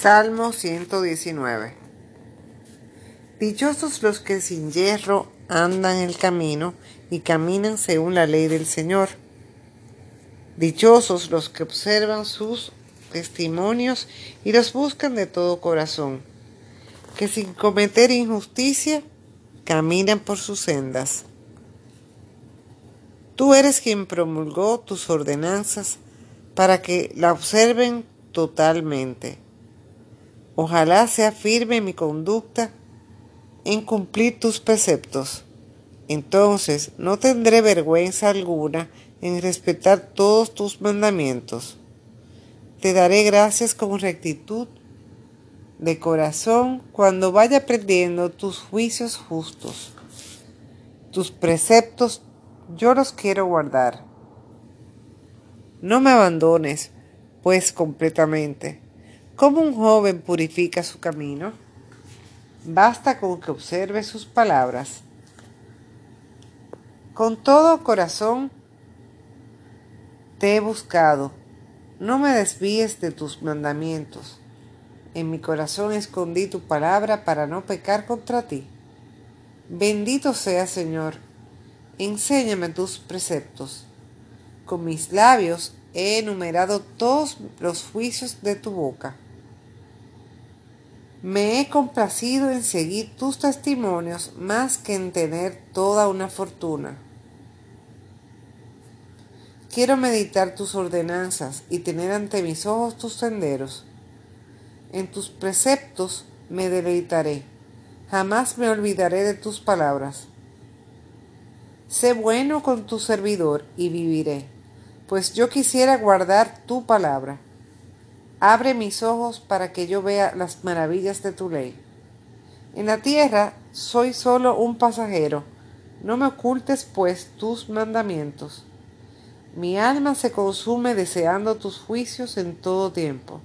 Salmo 119 Dichosos los que sin hierro andan el camino y caminan según la ley del Señor. Dichosos los que observan sus testimonios y los buscan de todo corazón, que sin cometer injusticia caminan por sus sendas. Tú eres quien promulgó tus ordenanzas para que la observen totalmente. Ojalá sea firme mi conducta en cumplir tus preceptos. Entonces no tendré vergüenza alguna en respetar todos tus mandamientos. Te daré gracias con rectitud de corazón cuando vaya aprendiendo tus juicios justos. Tus preceptos yo los quiero guardar. No me abandones, pues completamente ¿Cómo un joven purifica su camino? Basta con que observe sus palabras. Con todo corazón te he buscado. No me desvíes de tus mandamientos. En mi corazón escondí tu palabra para no pecar contra ti. Bendito sea Señor. Enséñame tus preceptos. Con mis labios he enumerado todos los juicios de tu boca. Me he complacido en seguir tus testimonios más que en tener toda una fortuna. Quiero meditar tus ordenanzas y tener ante mis ojos tus senderos. En tus preceptos me deleitaré. Jamás me olvidaré de tus palabras. Sé bueno con tu servidor y viviré, pues yo quisiera guardar tu palabra. Abre mis ojos para que yo vea las maravillas de tu ley. En la tierra soy solo un pasajero. No me ocultes, pues, tus mandamientos. Mi alma se consume deseando tus juicios en todo tiempo.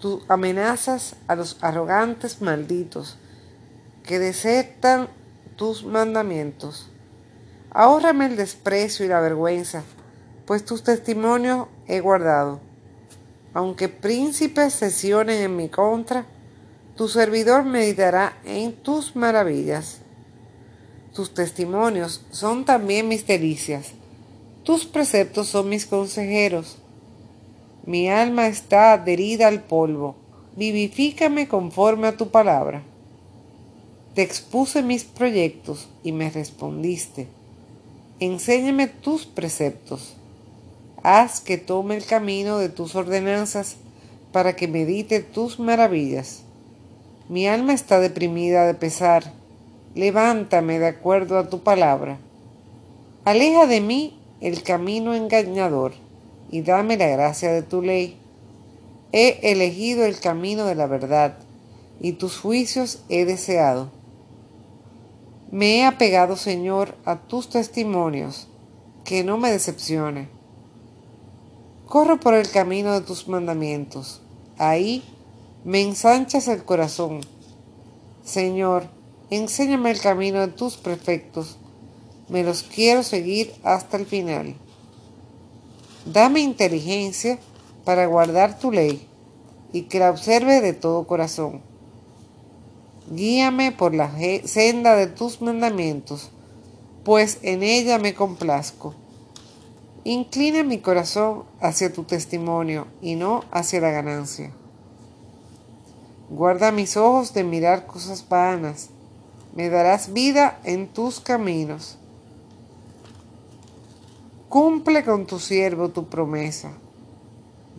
Tú amenazas a los arrogantes malditos que desertan tus mandamientos. Ahórrame el desprecio y la vergüenza, pues tus testimonios he guardado aunque príncipes sesionen en mi contra, tu servidor meditará en tus maravillas. Tus testimonios son también mis delicias, tus preceptos son mis consejeros. Mi alma está adherida al polvo, vivifícame conforme a tu palabra. Te expuse mis proyectos y me respondiste. Enséñame tus preceptos haz que tome el camino de tus ordenanzas para que medite tus maravillas. Mi alma está deprimida de pesar. Levántame de acuerdo a tu palabra. Aleja de mí el camino engañador y dame la gracia de tu ley. He elegido el camino de la verdad y tus juicios he deseado. Me he apegado, Señor, a tus testimonios, que no me decepcione Corro por el camino de tus mandamientos. Ahí me ensanchas el corazón. Señor, enséñame el camino de tus prefectos. Me los quiero seguir hasta el final. Dame inteligencia para guardar tu ley y que la observe de todo corazón. Guíame por la senda de tus mandamientos, pues en ella me complazco. Inclina mi corazón hacia tu testimonio y no hacia la ganancia. Guarda mis ojos de mirar cosas vanas. Me darás vida en tus caminos. Cumple con tu siervo tu promesa,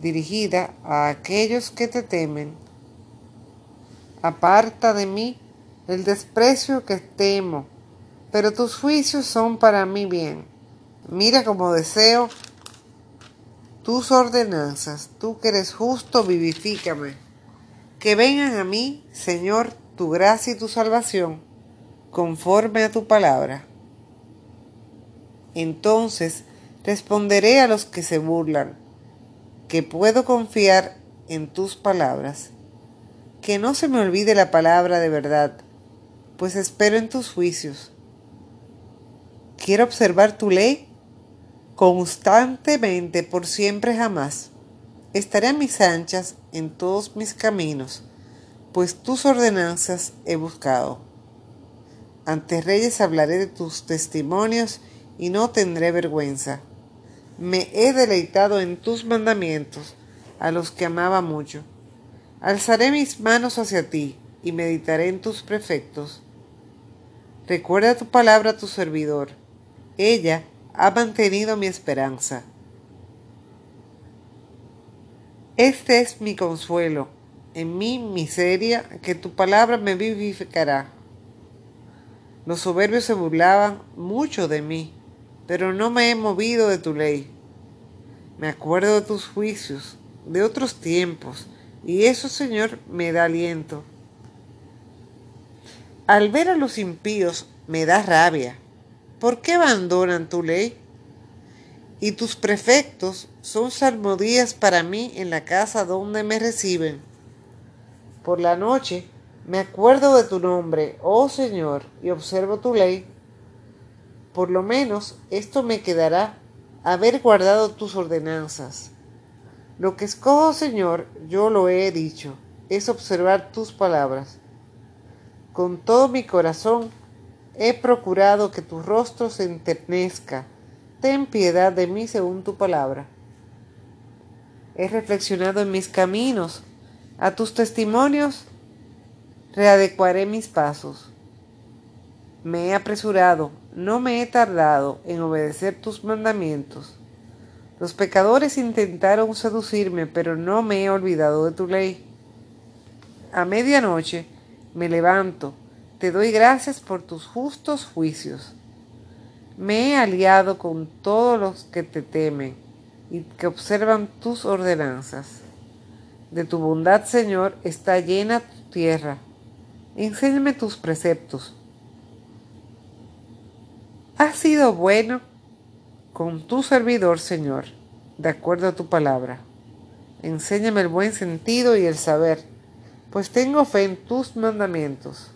dirigida a aquellos que te temen. Aparta de mí el desprecio que temo, pero tus juicios son para mí bien. Mira como deseo tus ordenanzas, tú que eres justo, vivifícame. Que vengan a mí, Señor, tu gracia y tu salvación, conforme a tu palabra. Entonces responderé a los que se burlan, que puedo confiar en tus palabras. Que no se me olvide la palabra de verdad, pues espero en tus juicios. Quiero observar tu ley constantemente por siempre jamás. Estaré a mis anchas en todos mis caminos, pues tus ordenanzas he buscado. Ante reyes hablaré de tus testimonios y no tendré vergüenza. Me he deleitado en tus mandamientos, a los que amaba mucho. Alzaré mis manos hacia ti y meditaré en tus prefectos. Recuerda tu palabra a tu servidor. Ella ha mantenido mi esperanza. Este es mi consuelo, en mi miseria, que tu palabra me vivificará. Los soberbios se burlaban mucho de mí, pero no me he movido de tu ley. Me acuerdo de tus juicios, de otros tiempos, y eso, Señor, me da aliento. Al ver a los impíos me da rabia. ¿Por qué abandonan tu ley? y tus prefectos son salmodías para mí en la casa donde me reciben. Por la noche me acuerdo de tu nombre, oh Señor, y observo tu ley. Por lo menos esto me quedará, haber guardado tus ordenanzas. Lo que escojo, Señor, yo lo he dicho, es observar tus palabras. Con todo mi corazón he procurado que tu rostro se enternezca ten piedad de mí según tu palabra. He reflexionado en mis caminos, a tus testimonios readecuaré mis pasos. Me he apresurado, no me he tardado en obedecer tus mandamientos. Los pecadores intentaron seducirme, pero no me he olvidado de tu ley. A medianoche me levanto, te doy gracias por tus justos juicios. Me he aliado con todos los que te temen y que observan tus ordenanzas. De tu bondad, Señor, está llena tu tierra. Enséñame tus preceptos. Has sido bueno con tu servidor, Señor, de acuerdo a tu palabra. Enséñame el buen sentido y el saber, pues tengo fe en tus mandamientos.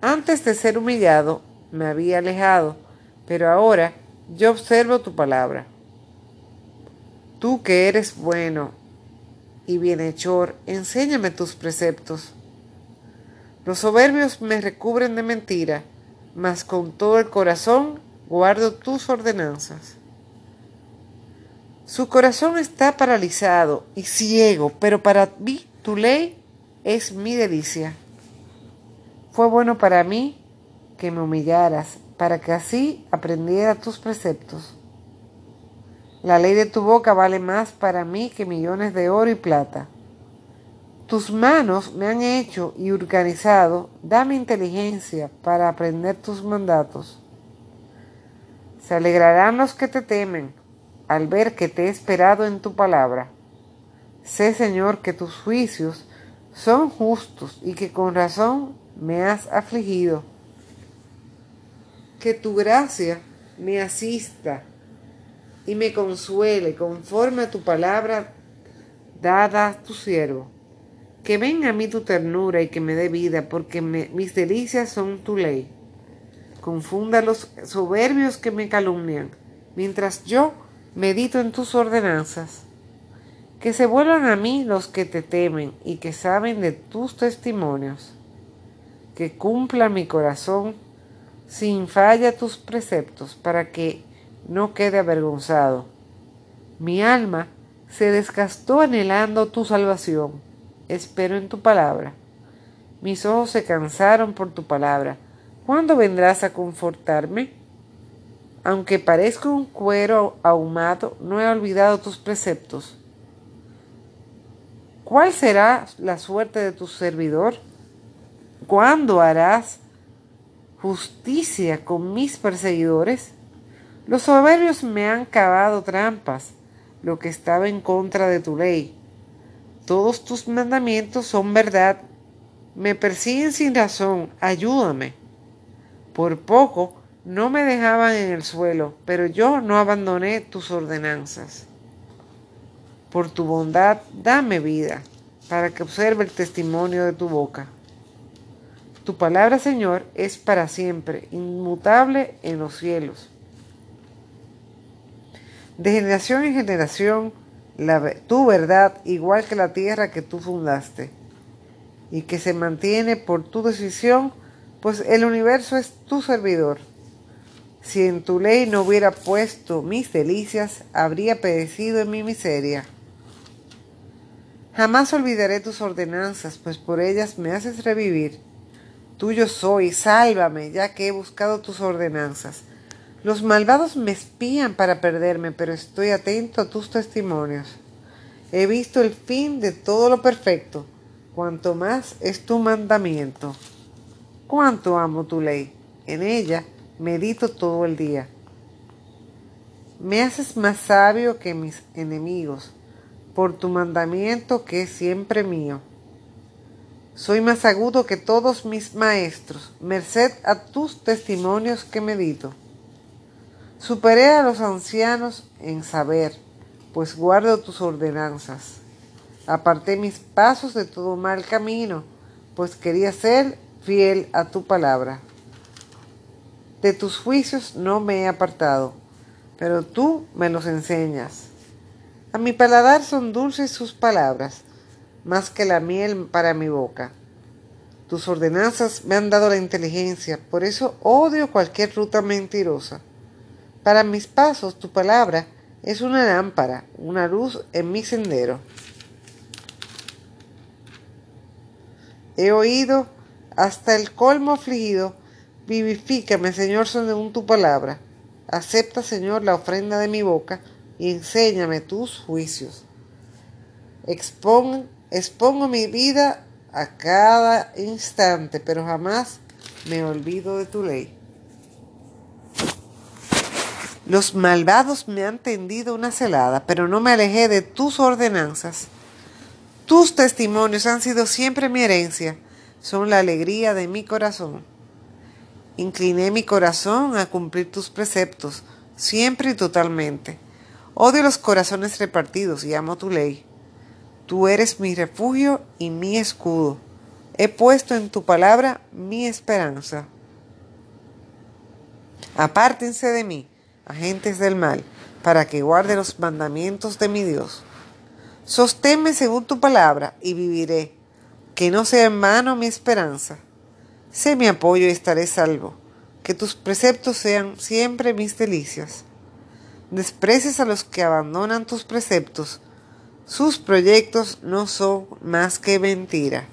Antes de ser humillado, me había alejado pero ahora yo observo tu palabra. Tú que eres bueno y bienhechor, enséñame tus preceptos. Los soberbios me recubren de mentira, mas con todo el corazón guardo tus ordenanzas. Su corazón está paralizado y ciego, pero para mí tu ley es mi delicia. Fue bueno para mí que me humillaras para que así aprendiera tus preceptos. La ley de tu boca vale más para mí que millones de oro y plata. Tus manos me han hecho y organizado, dame inteligencia para aprender tus mandatos. Se alegrarán los que te temen al ver que te he esperado en tu palabra. Sé, Señor, que tus juicios son justos y que con razón me has afligido que tu gracia me asista y me consuele conforme a tu palabra dada a tu siervo. Que venga a mí tu ternura y que me dé vida, porque mis delicias son tu ley. Confunda los soberbios que me calumnian, mientras yo medito en tus ordenanzas. Que se vuelvan a mí los que te temen y que saben de tus testimonios. Que cumpla mi corazón sin falla tus preceptos, para que no quede avergonzado. Mi alma se desgastó anhelando tu salvación. Espero en tu palabra. Mis ojos se cansaron por tu palabra. ¿Cuándo vendrás a confortarme? Aunque parezco un cuero ahumado, no he olvidado tus preceptos. ¿Cuál será la suerte de tu servidor? ¿Cuándo harás justicia con mis perseguidores? Los soberbios me han cavado trampas, lo que estaba en contra de tu ley. Todos tus mandamientos son verdad. Me persiguen sin razón, ayúdame. Por poco no me dejaban en el suelo, pero yo no abandoné tus ordenanzas. Por tu bondad, dame vida, para que observe el testimonio de tu boca. Tu palabra, Señor, es para siempre, inmutable en los cielos. De generación en generación tu verdad igual que la tierra que tú fundaste y que se mantiene por tu decisión, pues el universo es tu servidor. Si en tu ley no hubiera puesto mis delicias, habría perecido en mi miseria. Jamás olvidaré tus ordenanzas, pues por ellas me haces revivir. Tuyo soy, sálvame, ya que he buscado tus ordenanzas. Los malvados me espían para perderme, pero estoy atento a tus testimonios. He visto el fin de todo lo perfecto, cuanto más es tu mandamiento. Cuánto amo tu ley. En ella medito todo el día. Me haces más sabio que mis enemigos, por tu mandamiento que es siempre mío. Soy más agudo que todos mis maestros, merced a tus testimonios que medito. Superé a los ancianos en saber, pues guardo tus ordenanzas. Aparté mis pasos de todo mal camino, pues quería ser fiel a tu palabra. De tus juicios no me he apartado, pero tú me los enseñas. A mi paladar son dulces sus palabras, más que la miel para mi boca. Tus ordenanzas me han dado la inteligencia, por eso odio cualquier ruta mentirosa. Para mis pasos tu palabra es una lámpara, una luz en mi sendero. He oído hasta el colmo afligido Vivifícame, Señor, según tu palabra. Acepta, Señor, la ofrenda de mi boca y enséñame tus juicios. Expongo mi vida a cada instante, pero jamás me olvido de tu ley. Los malvados me han tendido una celada, pero no me alejé de tus ordenanzas. Tus testimonios han sido siempre mi herencia, son la alegría de mi corazón. Incliné mi corazón a cumplir tus preceptos, siempre y totalmente. Odio los corazones repartidos y amo tu ley. Tú eres mi refugio y mi escudo. He puesto en tu palabra mi esperanza. Apártense de mí, agentes del mal, para que guarde los mandamientos de mi Dios. Sosténme según tu palabra y viviré. Que no sea en vano mi esperanza. Sé mi apoyo y estaré salvo. Que tus preceptos sean siempre mis delicias. Desprecies a los que abandonan tus preceptos. Sus proyectos no son más que mentira.